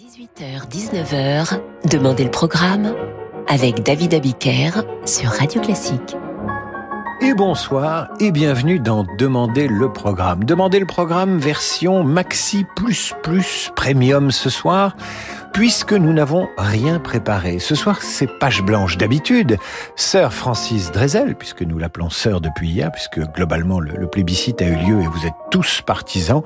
18h-19h, Demandez le programme avec David Abiker sur Radio Classique. Et bonsoir et bienvenue dans Demandez le programme. Demandez le programme version Maxi Plus Plus Premium ce soir puisque nous n'avons rien préparé. Ce soir, c'est page blanche d'habitude. Sœur Francis Drezel, puisque nous l'appelons sœur depuis hier, puisque globalement le, plébiscite a eu lieu et vous êtes tous partisans,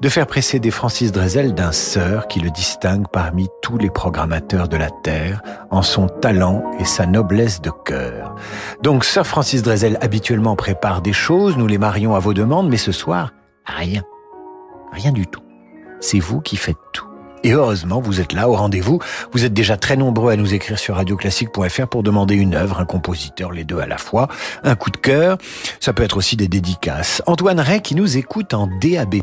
de faire précéder Francis Drezel d'un sœur qui le distingue parmi tous les programmateurs de la Terre en son talent et sa noblesse de cœur. Donc sœur Francis Drezel habituellement prépare des choses, nous les marions à vos demandes, mais ce soir, rien. Rien du tout. C'est vous qui faites tout. Et heureusement, vous êtes là au rendez-vous. Vous êtes déjà très nombreux à nous écrire sur radioclassique.fr pour demander une œuvre, un compositeur, les deux à la fois, un coup de cœur. Ça peut être aussi des dédicaces. Antoine Ray qui nous écoute en DAB+,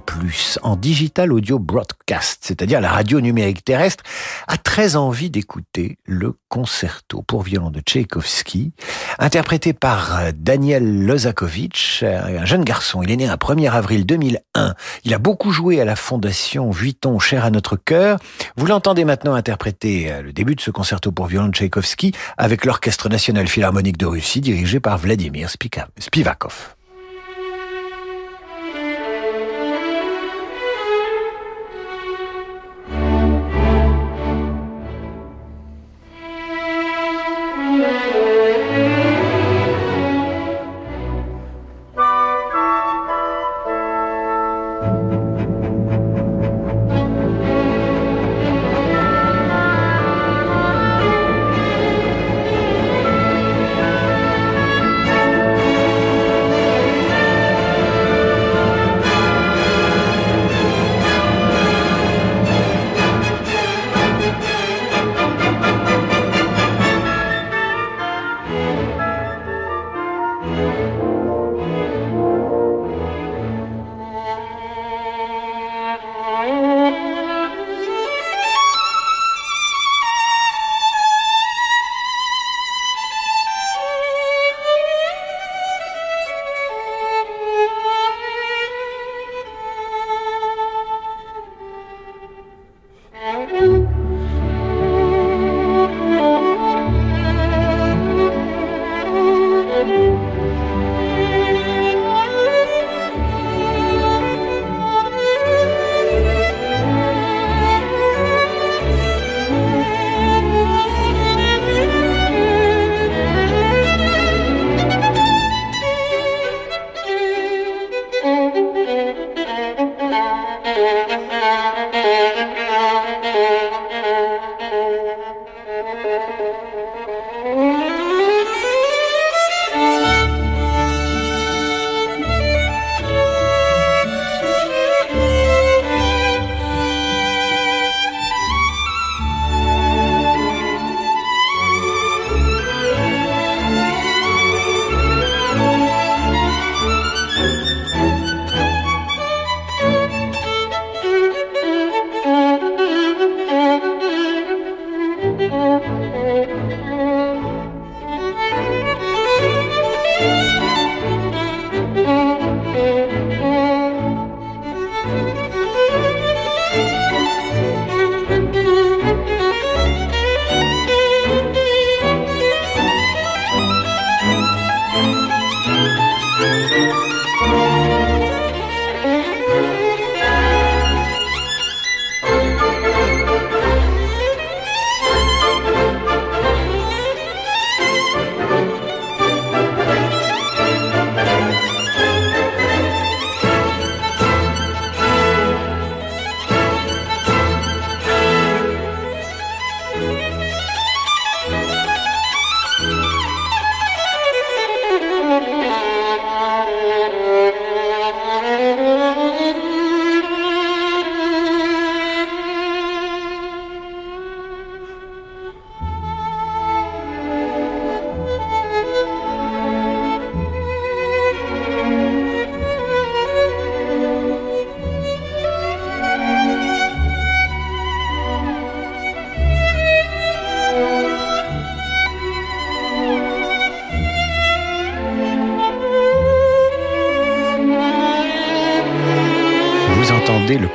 en Digital Audio Broadcast, c'est-à-dire la radio numérique terrestre, a très envie d'écouter le concerto pour violon de Tchaïkovski, interprété par euh, Daniel Lozakovitch, euh, un jeune garçon. Il est né un 1er avril 2001. Il a beaucoup joué à la Fondation Vuitton, cher à notre cœur. Vous l'entendez maintenant interpréter euh, le début de ce concerto pour violon de Tchaïkovski avec l'Orchestre national philharmonique de Russie dirigé par Vladimir Spivakov.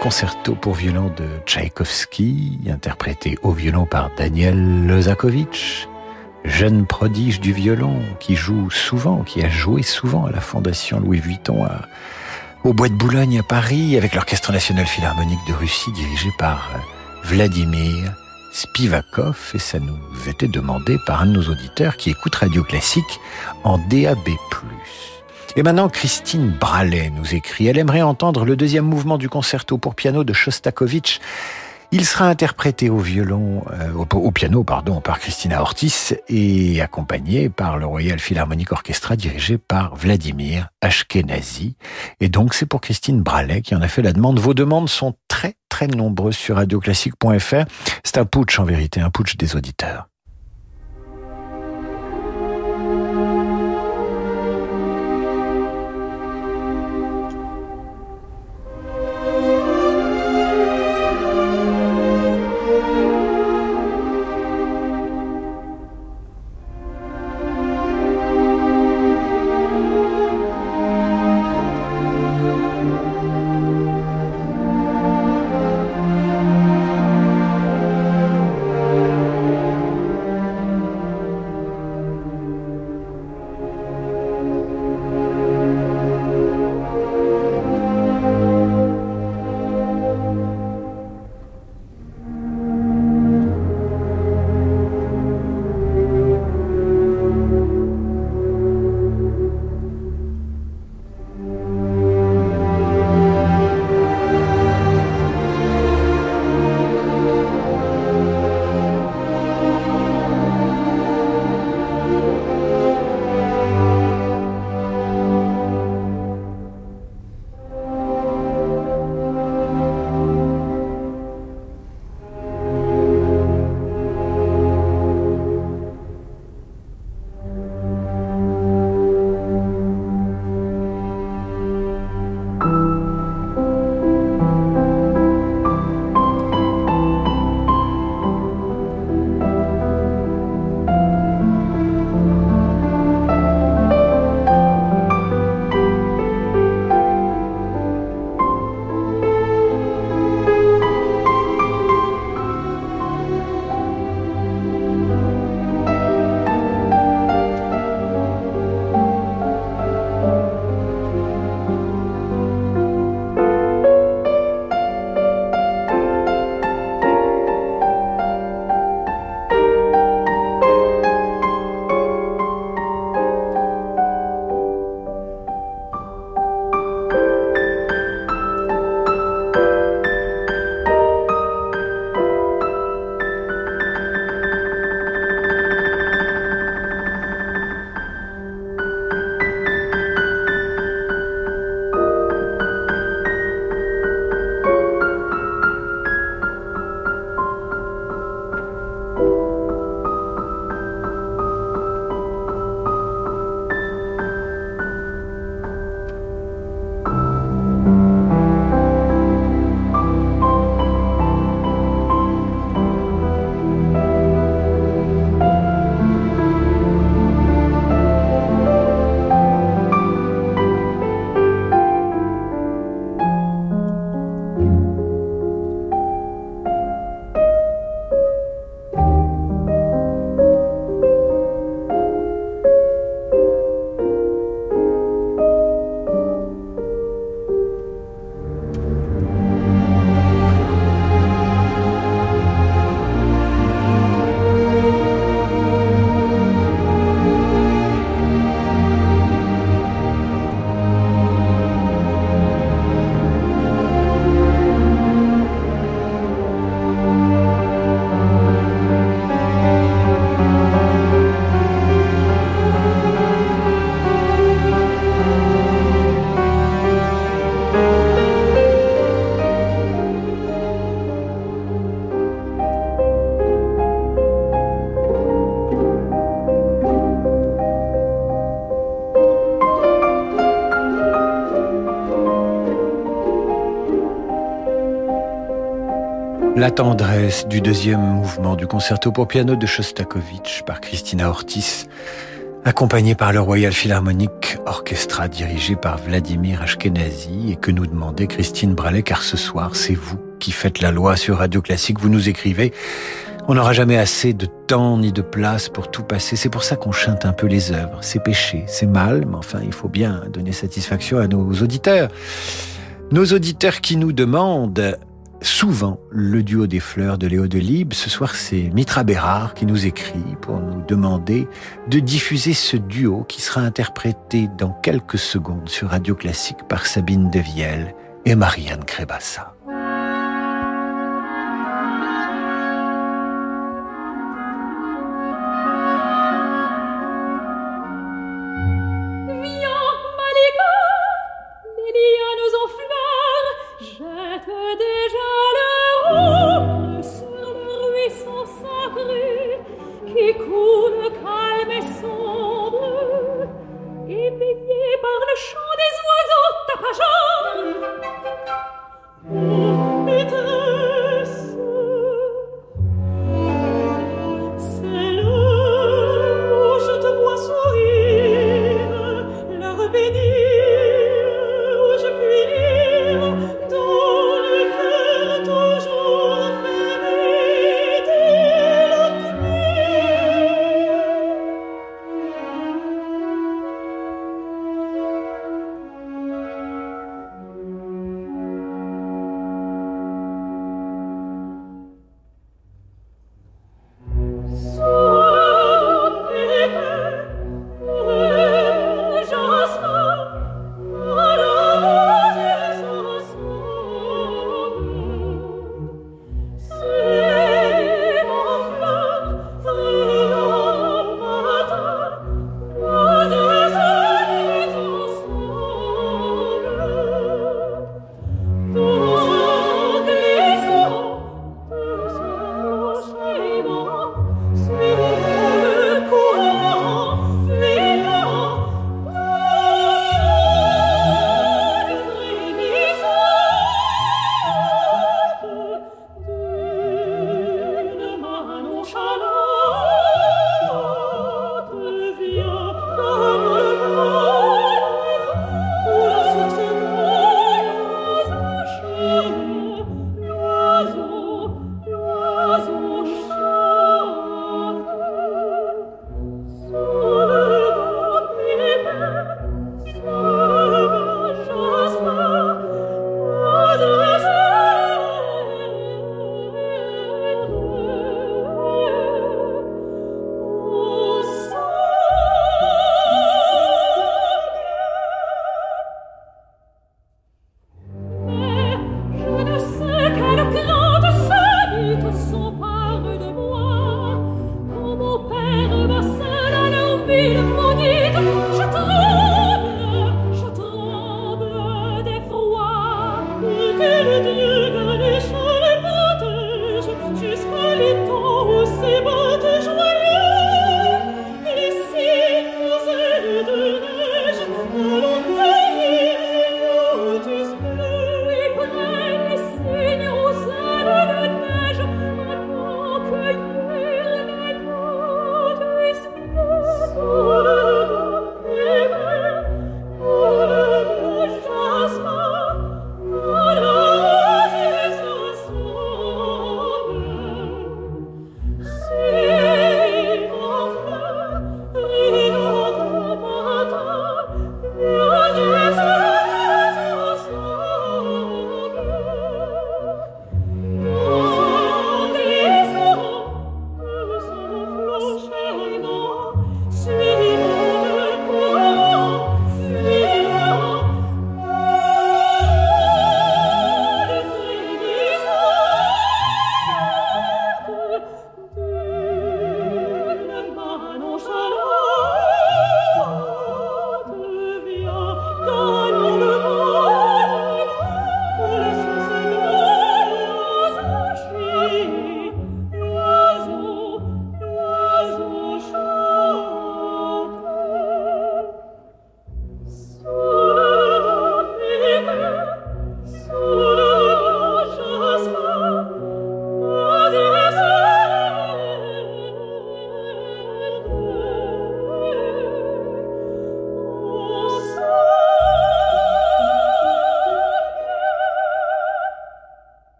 Concerto pour violon de Tchaïkovski, interprété au violon par Daniel Lozakovitch, jeune prodige du violon qui joue souvent, qui a joué souvent à la Fondation Louis Vuitton au Bois de Boulogne à Paris avec l'Orchestre national philharmonique de Russie dirigé par Vladimir Spivakov et ça nous était demandé par un de nos auditeurs qui écoute Radio Classique en DAB+. Et maintenant, Christine Bralet nous écrit. Elle aimerait entendre le deuxième mouvement du concerto pour piano de Shostakovich. Il sera interprété au violon, euh, au, piano, pardon, par Christina Ortiz et accompagné par le Royal Philharmonic Orchestra dirigé par Vladimir Ashkenazi. Et donc, c'est pour Christine Bralet qui en a fait la demande. Vos demandes sont très, très nombreuses sur radioclassique.fr. C'est un putsch en vérité, un putsch des auditeurs. La tendresse du deuxième mouvement du concerto pour piano de Shostakovich par Christina Ortiz accompagné par le Royal Philharmonic Orchestra dirigé par Vladimir Ashkenazi et que nous demandait Christine Bralet car ce soir c'est vous qui faites la loi sur Radio Classique, vous nous écrivez on n'aura jamais assez de temps ni de place pour tout passer. C'est pour ça qu'on chante un peu les œuvres. C'est péché, c'est mal, mais enfin, il faut bien donner satisfaction à nos auditeurs. Nos auditeurs qui nous demandent souvent le duo des fleurs de Léo Delibes. Ce soir, c'est Mitra Bérard qui nous écrit pour nous demander de diffuser ce duo qui sera interprété dans quelques secondes sur Radio Classique par Sabine Devielle et Marianne Crébassa.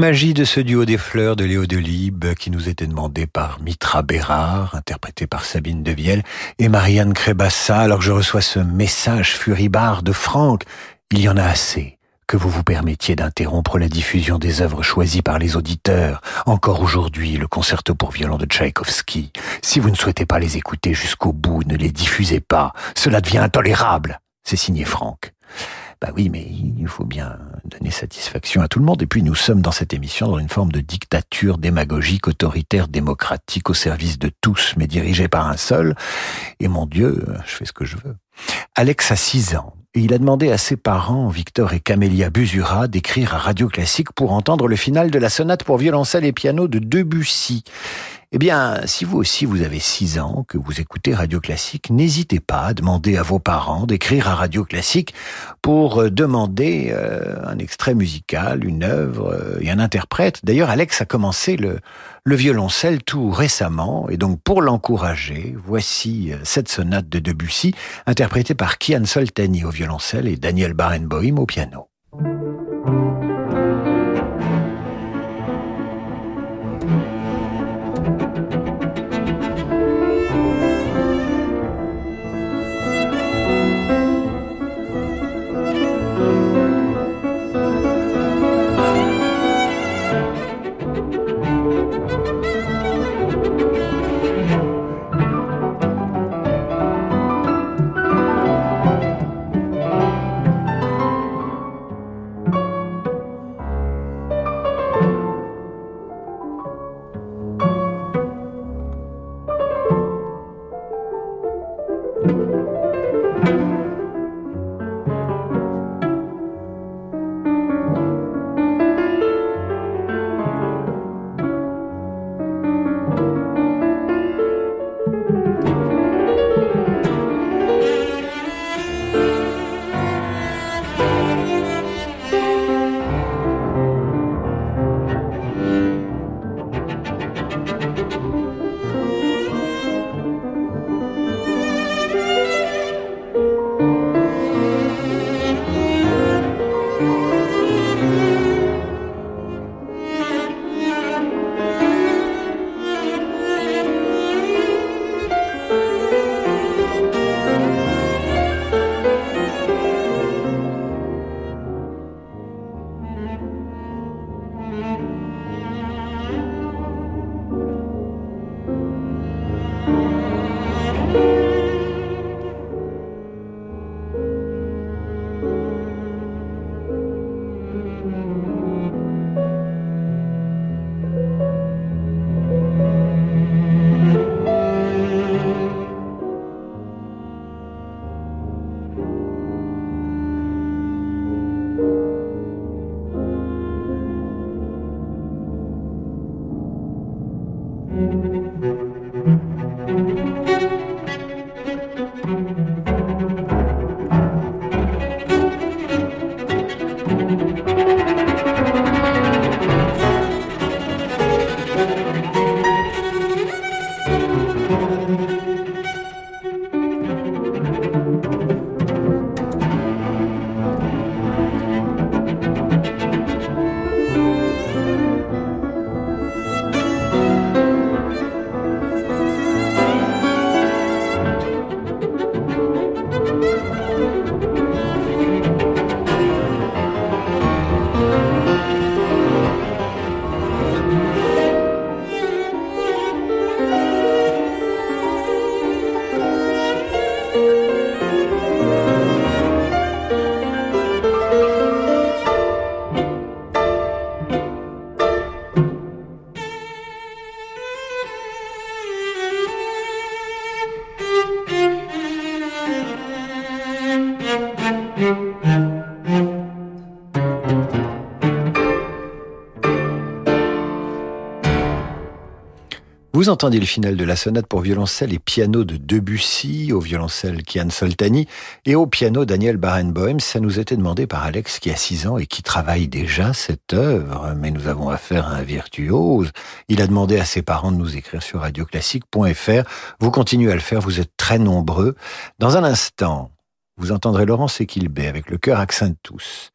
Magie de ce duo des fleurs de Léo Delibes qui nous était demandé par Mitra Bérard, interprété par Sabine Devielle, et Marianne Crébassa, alors que je reçois ce message furibard de Franck. Il y en a assez que vous vous permettiez d'interrompre la diffusion des œuvres choisies par les auditeurs. Encore aujourd'hui, le concerto pour violon de Tchaïkovski. Si vous ne souhaitez pas les écouter jusqu'au bout, ne les diffusez pas. Cela devient intolérable. C'est signé Franck. Bah oui, mais il faut bien donner satisfaction à tout le monde. Et puis nous sommes dans cette émission dans une forme de dictature démagogique, autoritaire, démocratique, au service de tous, mais dirigée par un seul. Et mon Dieu, je fais ce que je veux. Alex a 6 ans. Et il a demandé à ses parents, Victor et Camélia Busura, d'écrire à Radio Classique pour entendre le final de la sonate pour violoncelle et piano de Debussy. Eh bien, si vous aussi vous avez 6 ans, que vous écoutez Radio Classique, n'hésitez pas à demander à vos parents d'écrire à Radio Classique pour euh, demander euh, un extrait musical, une œuvre euh, et un interprète. D'ailleurs, Alex a commencé le, le violoncelle tout récemment, et donc pour l'encourager, voici cette sonate de Debussy, interprétée par Kian Soltani au violoncelle et Daniel Barenboim au piano. Vous entendez le final de la sonate pour violoncelle et piano de Debussy, au violoncelle Kian Soltani et au piano Daniel Barenboim. Ça nous était demandé par Alex qui a 6 ans et qui travaille déjà cette œuvre, mais nous avons affaire à un virtuose. Il a demandé à ses parents de nous écrire sur radioclassique.fr. Vous continuez à le faire, vous êtes très nombreux. Dans un instant, vous entendrez Laurence Equilbé avec le cœur accent tous.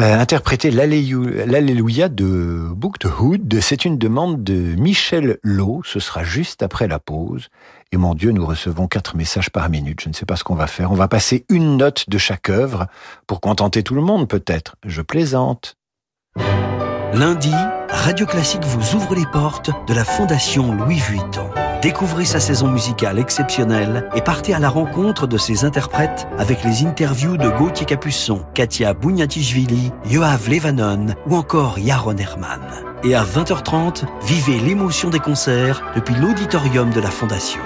Euh, interpréter l'Alléluia de Hood. C'est une demande de Michel Lowe. Ce sera juste après la pause. Et mon Dieu, nous recevons quatre messages par minute. Je ne sais pas ce qu'on va faire. On va passer une note de chaque œuvre pour contenter tout le monde, peut-être. Je plaisante. Lundi, Radio Classique vous ouvre les portes de la Fondation Louis Vuitton. Découvrez sa saison musicale exceptionnelle et partez à la rencontre de ses interprètes avec les interviews de Gauthier Capuçon, Katia Bouniatichvili, Yoav Levanon ou encore Yaron Herman. Et à 20h30, vivez l'émotion des concerts depuis l'auditorium de la Fondation.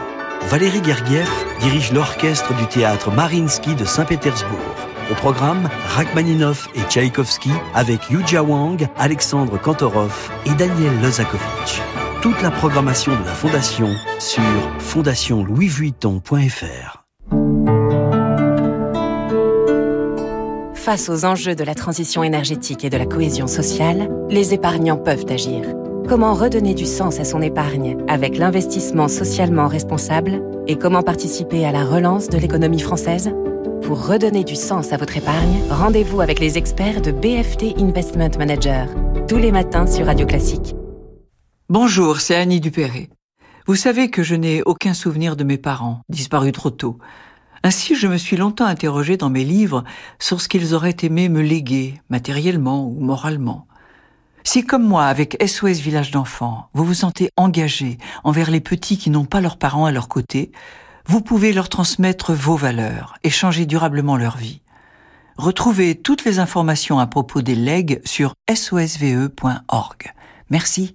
Valérie Gergiev dirige l'orchestre du théâtre Marinsky de Saint-Pétersbourg. Au programme, Rachmaninov et Tchaïkovski avec Yuja Wang, Alexandre Kantorov et Daniel Lozakovitch toute la programmation de la Fondation sur fondationlouisvuitton.fr. Face aux enjeux de la transition énergétique et de la cohésion sociale, les épargnants peuvent agir. Comment redonner du sens à son épargne avec l'investissement socialement responsable et comment participer à la relance de l'économie française? Pour redonner du sens à votre épargne, rendez-vous avec les experts de BFT Investment Manager, tous les matins sur Radio Classique. Bonjour, c'est Annie Dupéré. Vous savez que je n'ai aucun souvenir de mes parents, disparus trop tôt. Ainsi, je me suis longtemps interrogé dans mes livres sur ce qu'ils auraient aimé me léguer, matériellement ou moralement. Si, comme moi, avec SOS Village d'enfants, vous vous sentez engagé envers les petits qui n'ont pas leurs parents à leur côté, vous pouvez leur transmettre vos valeurs et changer durablement leur vie. Retrouvez toutes les informations à propos des legs sur sosve.org. Merci.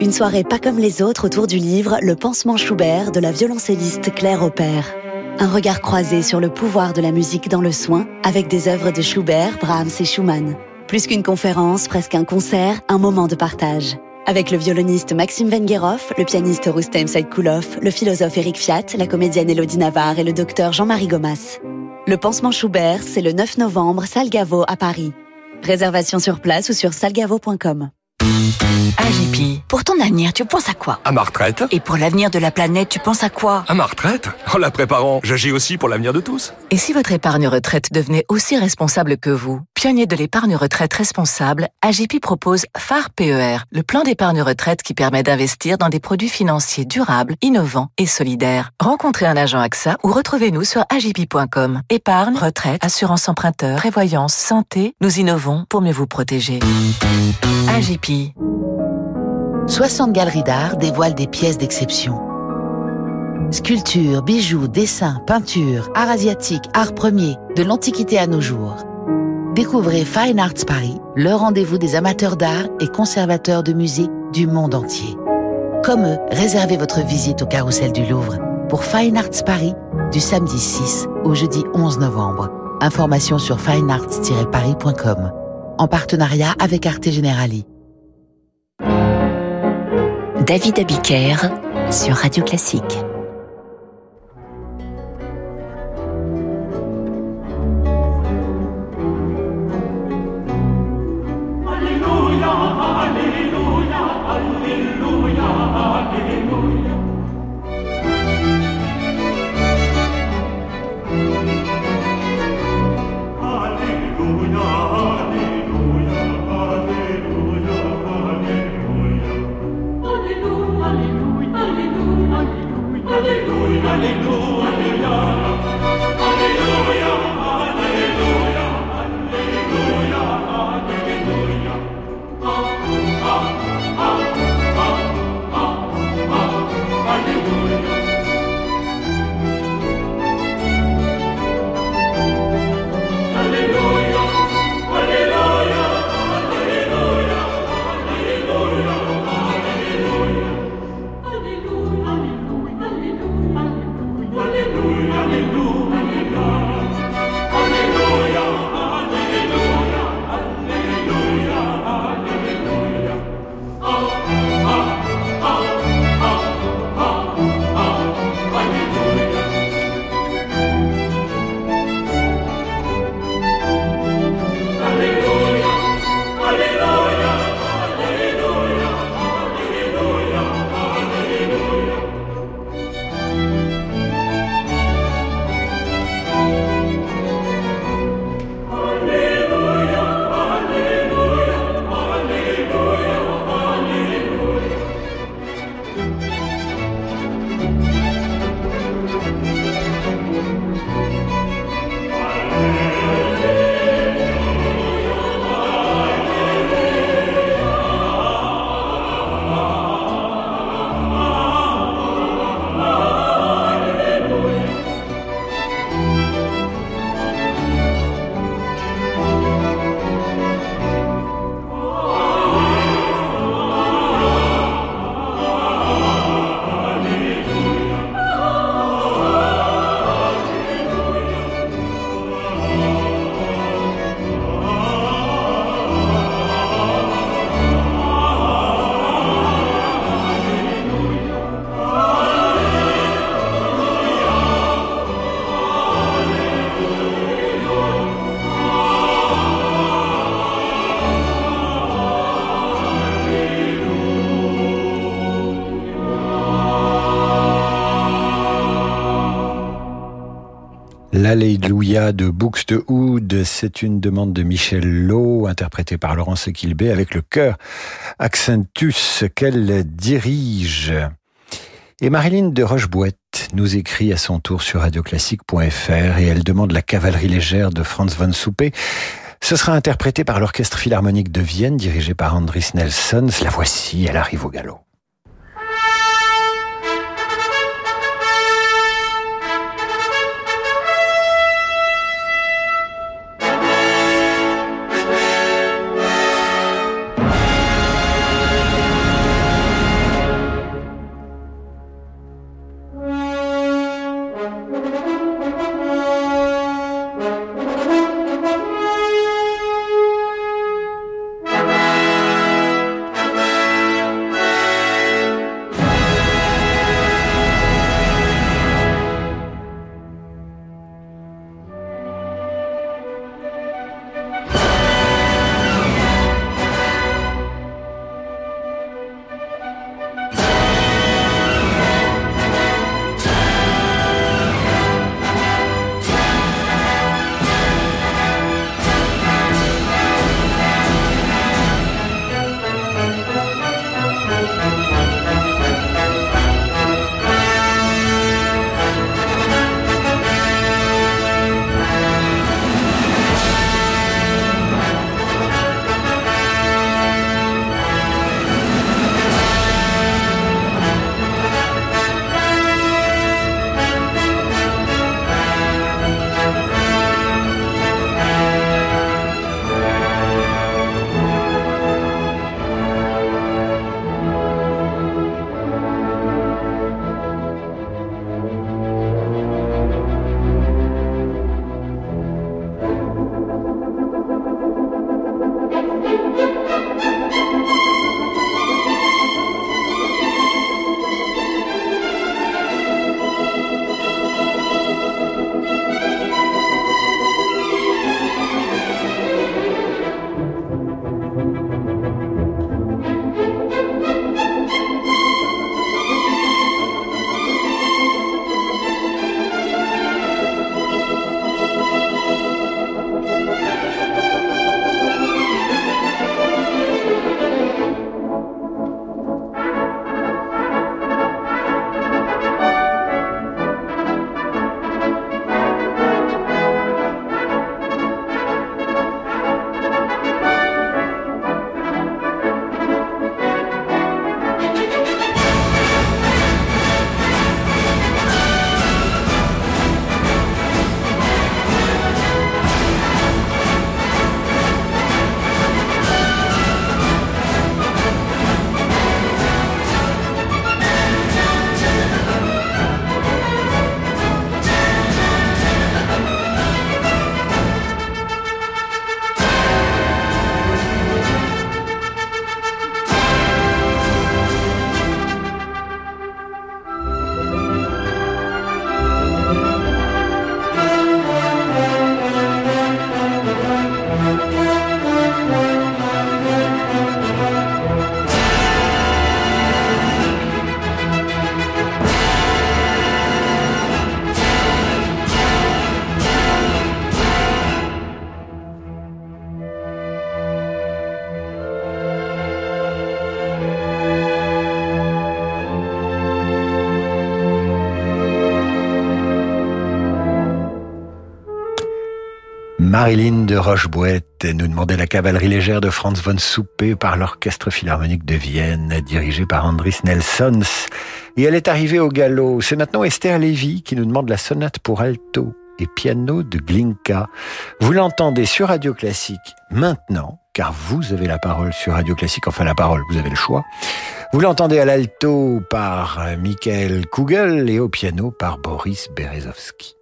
une soirée pas comme les autres autour du livre Le pansement Schubert de la violoncelliste Claire Aupert. Un regard croisé sur le pouvoir de la musique dans le soin avec des œuvres de Schubert, Brahms et Schumann. Plus qu'une conférence, presque un concert, un moment de partage. Avec le violoniste Maxime Vengerov, le pianiste Rustem Saïkoulov, le philosophe Eric Fiat, la comédienne Elodie Navarre et le docteur Jean-Marie Gomas. Le pansement Schubert, c'est le 9 novembre, salle Gaveau à Paris. Réservation sur place ou sur salgavo.com. AGP. Pour ton avenir, tu penses à quoi? À ma retraite. Et pour l'avenir de la planète, tu penses à quoi? À ma retraite? En la préparant, j'agis aussi pour l'avenir de tous. Et si votre épargne retraite devenait aussi responsable que vous? Pionnier de l'épargne retraite responsable, AGP propose phare PER, le plan d'épargne retraite qui permet d'investir dans des produits financiers durables, innovants et solidaires. Rencontrez un agent AXA ou retrouvez-nous sur agip.com. Épargne, retraite, assurance emprunteur, prévoyance, santé, nous innovons pour mieux vous protéger. AGP. 60 galeries d'art dévoilent des pièces d'exception. Sculptures, bijoux, dessins, peintures, art asiatique, art premier, de l'Antiquité à nos jours. Découvrez Fine Arts Paris, le rendez-vous des amateurs d'art et conservateurs de musées du monde entier. Comme eux, réservez votre visite au carrousel du Louvre pour Fine Arts Paris du samedi 6 au jeudi 11 novembre. Information sur finearts-paris.com en partenariat avec Arte Generali. David Abiker sur Radio Classique. Alleluia, Alleluia. L'Alléluia de Books de Hood, c'est une demande de Michel Lowe, interprétée par Laurence Equilbé avec le chœur Accentus qu'elle dirige. Et Marilyn de Rochebouette nous écrit à son tour sur radioclassique.fr et elle demande la cavalerie légère de Franz von Souper. Ce sera interprété par l'Orchestre Philharmonique de Vienne dirigé par Andris Nelsons. La voici, elle arrive au galop. Marilyn de Rochebouette nous demandait la cavalerie légère de Franz von Soupe par l'Orchestre Philharmonique de Vienne, dirigé par Andris Nelsons. Et elle est arrivée au galop. C'est maintenant Esther Lévy qui nous demande la sonate pour alto et piano de Glinka. Vous l'entendez sur Radio Classique maintenant, car vous avez la parole sur Radio Classique, enfin la parole, vous avez le choix. Vous l'entendez à l'alto par Michael Kugel et au piano par Boris Berezovsky.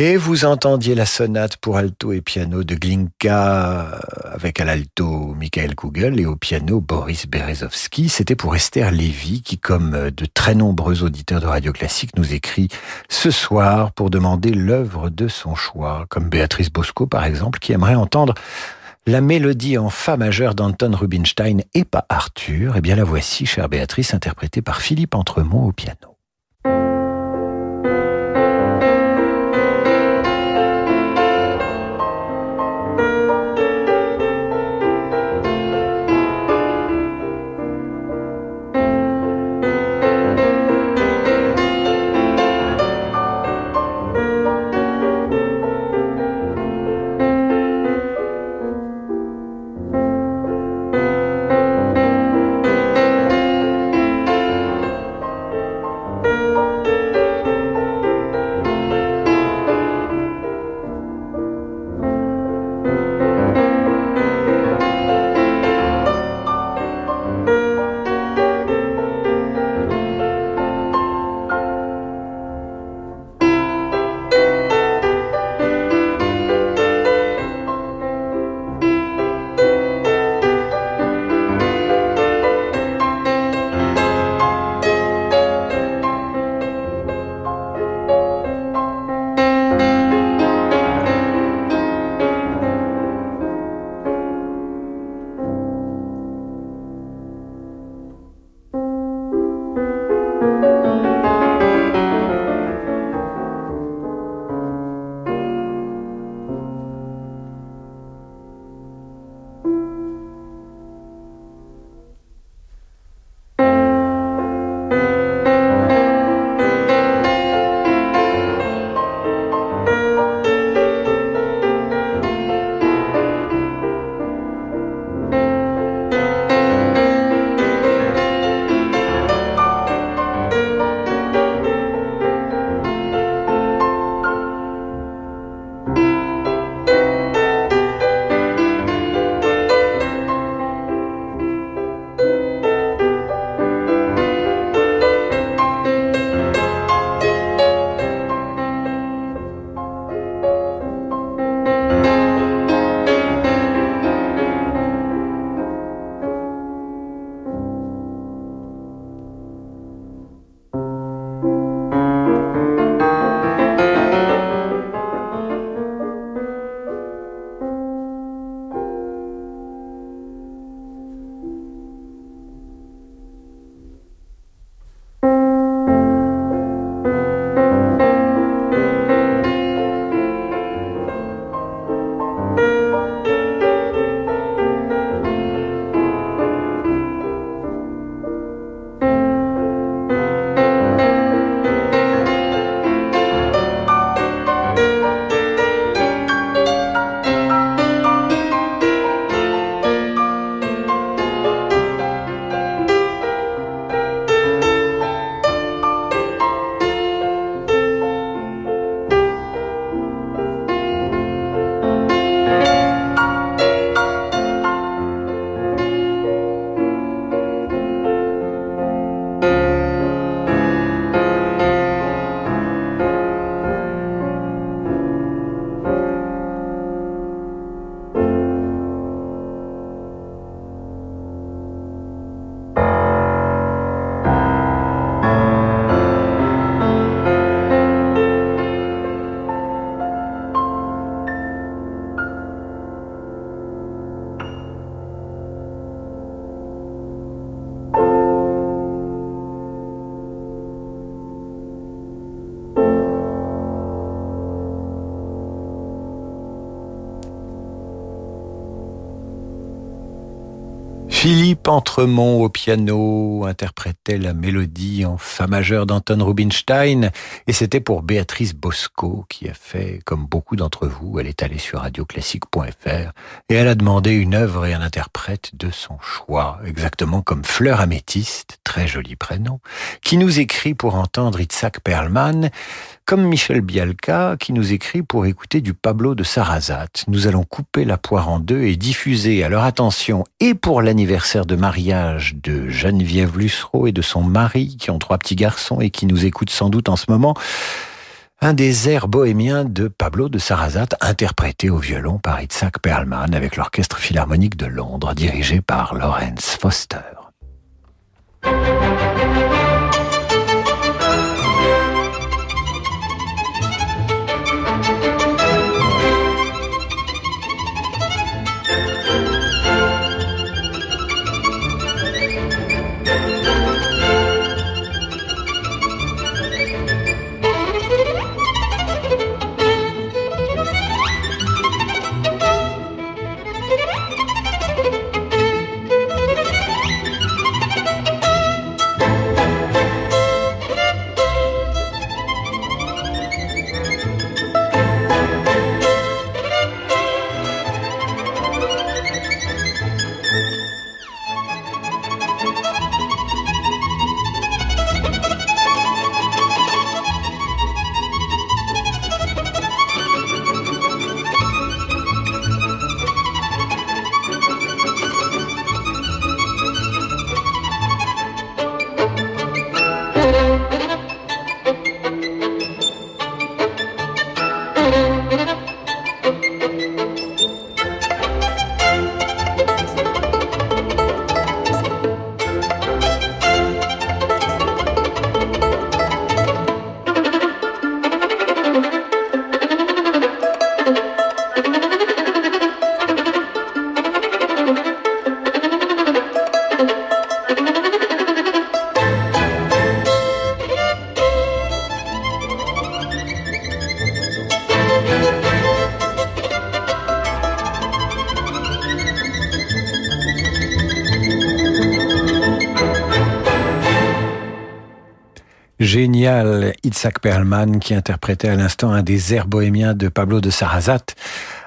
Et vous entendiez la sonate pour alto et piano de Glinka avec à l'alto Michael Kugel et au piano Boris Berezovsky. C'était pour Esther Lévy qui, comme de très nombreux auditeurs de Radio Classique, nous écrit ce soir pour demander l'œuvre de son choix, comme Béatrice Bosco par exemple, qui aimerait entendre la mélodie en fa majeur d'Anton Rubinstein et pas Arthur. Eh bien la voici, chère Béatrice, interprétée par Philippe Entremont au piano. Au piano interprétait la mélodie en fa majeur d'Anton Rubinstein et c'était pour Béatrice Bosco qui a fait comme beaucoup d'entre vous, elle est allée sur radioclassique.fr et elle a demandé une œuvre et un interprète de son choix, exactement comme Fleur Améthyste, très joli prénom, qui nous écrit pour entendre Itzhak Perlman comme Michel Bialka qui nous écrit pour écouter du Pablo de Sarrazat. Nous allons couper la poire en deux et diffuser à leur attention et pour l'anniversaire de mariage de Geneviève Lussereau et de son mari qui ont trois petits garçons et qui nous écoutent sans doute en ce moment un des airs bohémiens de Pablo de Sarrazat, interprété au violon par Itzhak Perlman avec l'Orchestre Philharmonique de Londres, dirigé par Lawrence Foster. Génial Itzhak Perlman qui interprétait à l'instant un des airs bohémiens de Pablo de Sarrazat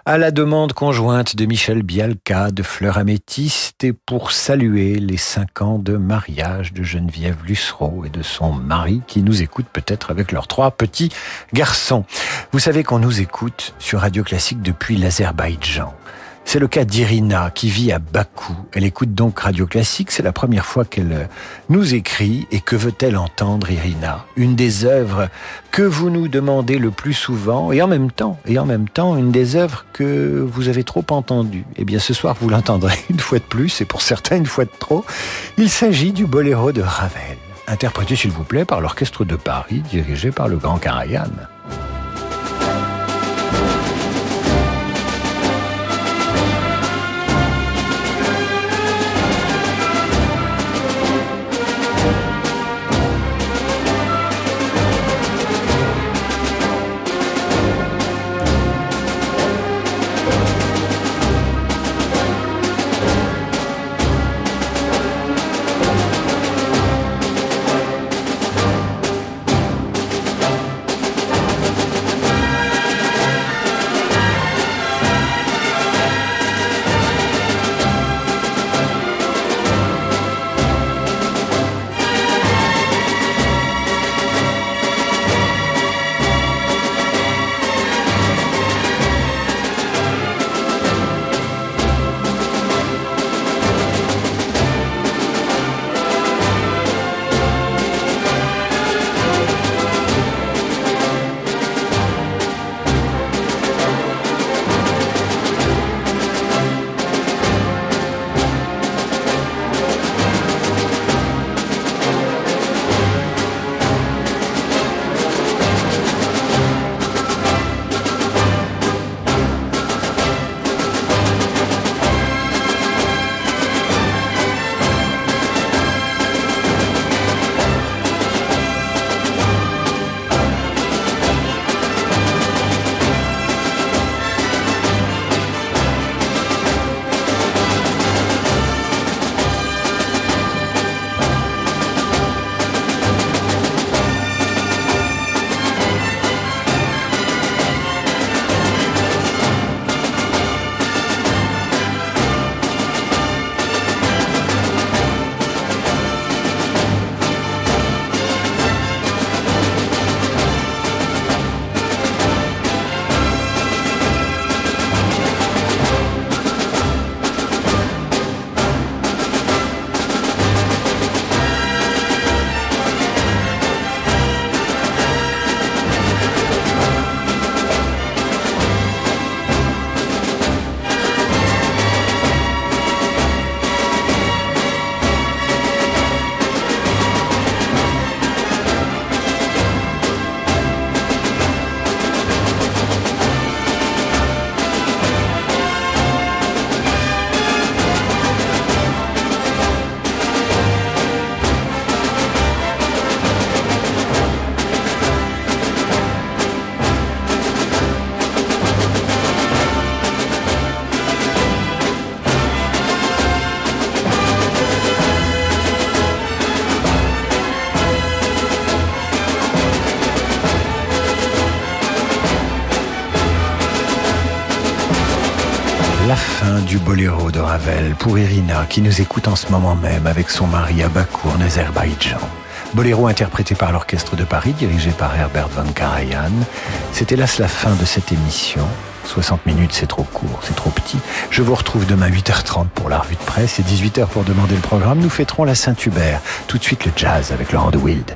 à la demande conjointe de Michel Bialka de Fleur Améthyste et pour saluer les cinq ans de mariage de Geneviève Lussereau et de son mari qui nous écoutent peut-être avec leurs trois petits garçons. Vous savez qu'on nous écoute sur Radio Classique depuis l'Azerbaïdjan. C'est le cas d'Irina qui vit à Bakou. Elle écoute donc Radio Classique. C'est la première fois qu'elle nous écrit. Et que veut-elle entendre, Irina? Une des œuvres que vous nous demandez le plus souvent et en même temps, et en même temps, une des œuvres que vous avez trop entendues. Eh bien, ce soir, vous l'entendrez une fois de plus et pour certains une fois de trop. Il s'agit du boléro de Ravel, interprété, s'il vous plaît, par l'Orchestre de Paris, dirigé par le grand Karajan. Pour Irina qui nous écoute en ce moment même avec son mari à Bakou en Azerbaïdjan. Boléro interprété par l'Orchestre de Paris dirigé par Herbert von Karajan. C'est hélas la fin de cette émission. 60 minutes, c'est trop court, c'est trop petit. Je vous retrouve demain 8h30 pour la revue de presse et 18h pour demander le programme. Nous fêterons la Saint-Hubert. Tout de suite le jazz avec Laurent de Wild.